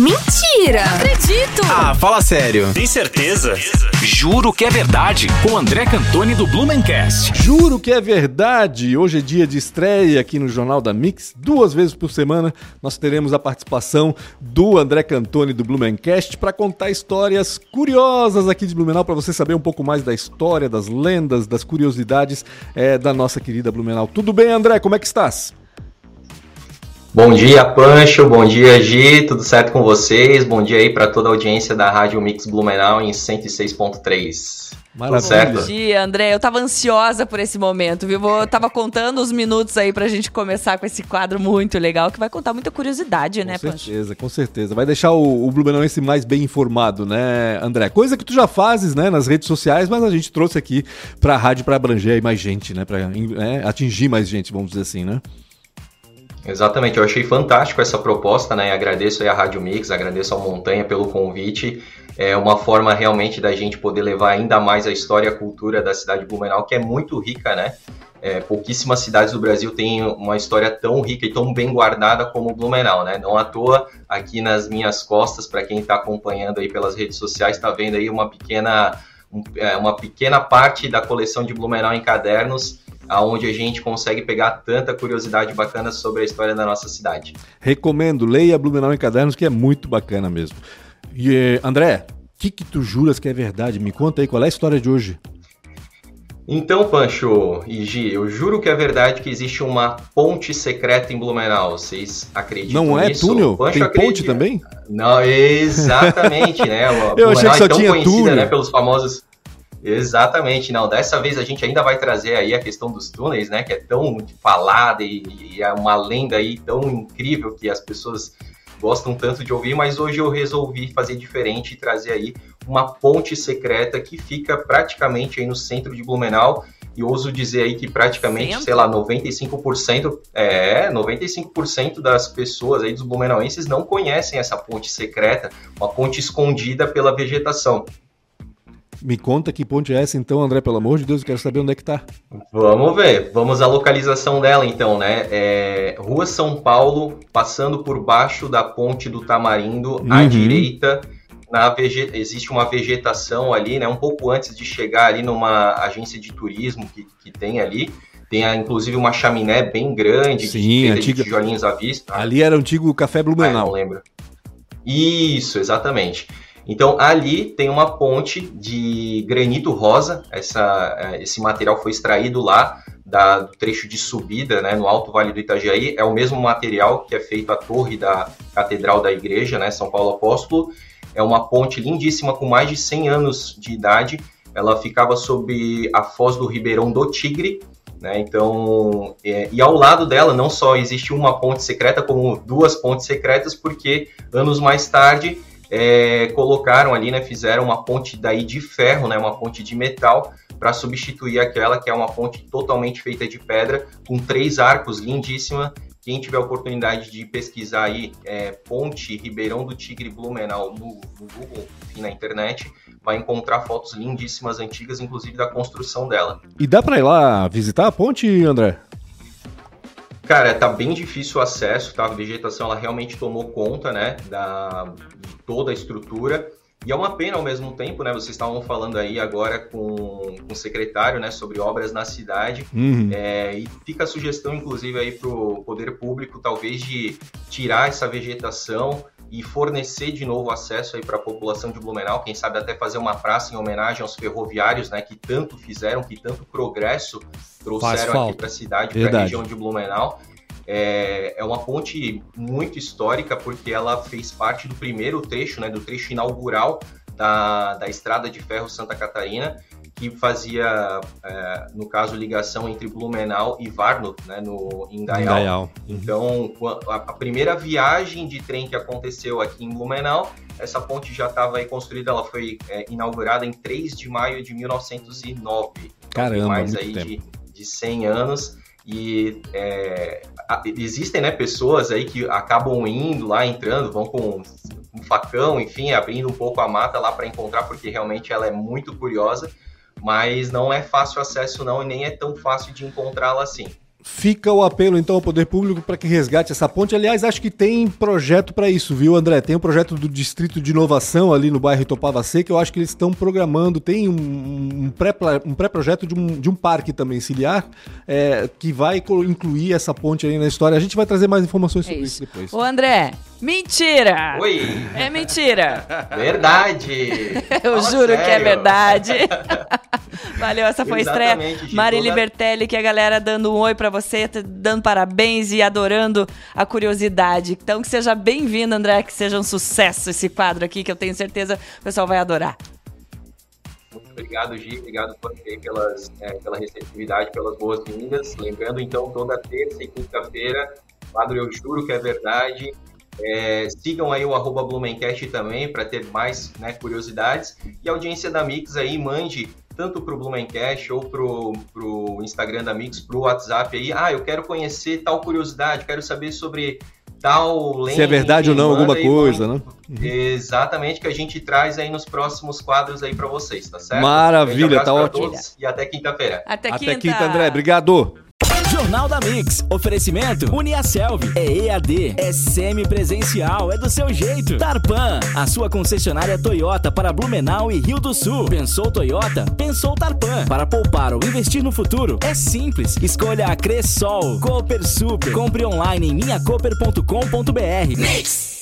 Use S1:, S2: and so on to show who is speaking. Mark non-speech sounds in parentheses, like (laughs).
S1: Mentira!
S2: Não acredito!
S3: Ah, fala sério.
S4: Tem certeza?
S3: Juro que é verdade. Com André Cantoni do Blumencast.
S5: Juro que é verdade. Hoje é dia de estreia aqui no Jornal da Mix. Duas vezes por semana nós teremos a participação do André Cantoni do Blumencast para contar histórias curiosas aqui de Blumenau, para você saber um pouco mais da história, das lendas, das curiosidades é, da nossa querida Blumenau. Tudo bem, André? Como é que estás?
S6: Bom dia, Pancho. Bom dia, Gi. Tudo certo com vocês? Bom dia aí para toda a audiência da Rádio Mix Blumenau em 106.3.
S2: Maravilha. Certo? Bom dia, André. Eu tava ansiosa por esse momento, viu? Eu tava contando os minutos aí pra gente começar com esse quadro muito legal, que vai contar muita curiosidade,
S5: com
S2: né,
S5: Pancho? Com certeza, com certeza. Vai deixar o, o Blumenauense mais bem informado, né, André? Coisa que tu já fazes, né, nas redes sociais, mas a gente trouxe aqui pra rádio pra abranger aí mais gente, né, pra né, atingir mais gente, vamos dizer assim, né?
S6: Exatamente, eu achei fantástico essa proposta, né? Agradeço aí a Rádio Mix, agradeço ao Montanha pelo convite. É uma forma realmente da gente poder levar ainda mais a história e a cultura da cidade de Blumenau, que é muito rica, né? É, pouquíssimas cidades do Brasil têm uma história tão rica e tão bem guardada como Blumenau, né? Não à toa, aqui nas minhas costas, para quem está acompanhando aí pelas redes sociais, está vendo aí uma pequena, é, uma pequena parte da coleção de Blumenau em cadernos, aonde a gente consegue pegar tanta curiosidade bacana sobre a história da nossa cidade.
S5: Recomendo, leia Blumenau em Cadernos, que é muito bacana mesmo. E, André, o que, que tu juras que é verdade? Me conta aí, qual é a história de hoje?
S6: Então, Pancho e Gi, eu juro que é verdade que existe uma ponte secreta em Blumenau. Vocês acreditam
S5: Não é
S6: nisso?
S5: túnel? Pancho Tem acredita. ponte também?
S6: Não, exatamente, né? (laughs)
S5: eu Blumenau achei que só é tão tinha conhecida, túnel. né,
S6: pelos famosos Exatamente, não. Dessa vez a gente ainda vai trazer aí a questão dos túneis, né? Que é tão falada e, e é uma lenda aí tão incrível que as pessoas gostam tanto de ouvir, mas hoje eu resolvi fazer diferente e trazer aí uma ponte secreta que fica praticamente aí no centro de Blumenau e ouso dizer aí que praticamente, sei lá, 95%, é, 95% das pessoas aí dos blumenauenses não conhecem essa ponte secreta, uma ponte escondida pela vegetação.
S5: Me conta que ponte é essa então, André, pelo amor de Deus, eu quero saber onde é que tá.
S6: Vamos ver, vamos à localização dela então, né? É, Rua São Paulo, passando por baixo da ponte do Tamarindo, uhum. à direita, na vege... existe uma vegetação ali, né? Um pouco antes de chegar ali numa agência de turismo que, que tem ali. Tem inclusive uma chaminé bem grande,
S5: Sim, de, antiga...
S6: de tijolinhos à vista.
S5: Ali era o antigo Café Blumenau. Ah,
S6: não lembro. Isso, exatamente. Então ali tem uma ponte de granito rosa, essa, é, esse material foi extraído lá da, do trecho de subida né, no Alto Vale do Itajaí, é o mesmo material que é feito a torre da Catedral da Igreja, né, São Paulo Apóstolo, é uma ponte lindíssima com mais de 100 anos de idade, ela ficava sob a foz do Ribeirão do Tigre, né, então, é, e ao lado dela não só existe uma ponte secreta, como duas pontes secretas, porque anos mais tarde é, colocaram ali, né, fizeram uma ponte daí de ferro, né, uma ponte de metal, para substituir aquela que é uma ponte totalmente feita de pedra, com três arcos, lindíssima. Quem tiver a oportunidade de pesquisar aí é, Ponte Ribeirão do Tigre Blumenau no, no Google, enfim, na internet, vai encontrar fotos lindíssimas, antigas, inclusive da construção dela.
S5: E dá para ir lá visitar a ponte, André?
S6: Cara, tá bem difícil o acesso, tá? A vegetação ela realmente tomou conta, né, da toda a estrutura. E é uma pena ao mesmo tempo, né? Vocês estavam falando aí agora com, com o secretário, né, sobre obras na cidade. Uhum. É, e fica a sugestão, inclusive, aí para o poder público, talvez de tirar essa vegetação e fornecer de novo acesso aí para a população de Blumenau. Quem sabe até fazer uma praça em homenagem aos ferroviários, né, que tanto fizeram, que tanto progresso trouxeram aqui para a cidade, para a região de Blumenau. É, é, uma ponte muito histórica porque ela fez parte do primeiro trecho, né, do trecho inaugural da, da Estrada de Ferro Santa Catarina, que fazia, é, no caso, ligação entre Blumenau e Varno, né, no, em. Então, a, a, primeira viagem de trem que aconteceu aqui em Blumenau, essa ponte já estava aí construída, ela foi é, inaugurada em 3 de maio de 1909.
S5: Caramba,
S6: mais aí tempo. de de 100 anos e é, existem né, pessoas aí que acabam indo lá, entrando, vão com um facão, enfim, abrindo um pouco a mata lá para encontrar, porque realmente ela é muito curiosa, mas não é fácil acesso não e nem é tão fácil de encontrá-la assim.
S5: Fica o apelo então ao poder público para que resgate essa ponte. Aliás, acho que tem projeto para isso, viu, André? Tem um projeto do Distrito de Inovação ali no bairro Itopava Seca. Eu acho que eles estão programando. Tem um, um pré-projeto um pré de, um, de um parque também ciliar é, que vai incluir essa ponte aí na história. A gente vai trazer mais informações sobre é isso. isso depois.
S2: Ô, André, mentira!
S6: Oi!
S2: É mentira! (laughs)
S6: Verdade! (laughs)
S2: Eu Fala juro sério. que é verdade. (laughs) Valeu, essa foi a estreia. Mari toda... Libertelli, que a galera dando um oi para você, dando parabéns e adorando a curiosidade. Então que seja bem-vindo, André, que seja um sucesso esse quadro aqui, que eu tenho certeza o pessoal vai adorar.
S6: Muito obrigado, Gi. Obrigado pelas, é, pela receptividade, pelas boas-vindas. Lembrando, então, toda terça e quinta-feira, quadro Eu Juro Que É Verdade. É, sigam aí o arroba Blumencast também para ter mais né, curiosidades. E a audiência da Mix aí, mande tanto para o Blumencast ou para o Instagram da Mix, para o WhatsApp aí. Ah, eu quero conhecer tal curiosidade, quero saber sobre tal
S5: lente. Se é verdade ou não alguma coisa, né?
S6: Exatamente, que a gente traz aí nos próximos quadros aí para vocês, tá certo?
S5: Maravilha, tá ótimo.
S6: E até quinta-feira.
S2: Até quinta.
S5: Até quinta, André. Obrigado.
S3: Jornal da Mix. Oferecimento Uniaselv. É EAD. É semipresencial. É do seu jeito. Tarpan. A sua concessionária Toyota para Blumenau e Rio do Sul. Pensou Toyota? Pensou Tarpan. Para poupar ou investir no futuro? É simples. Escolha a Cressol. Cooper Super. Compre online em minhacoper.com.br. Mix.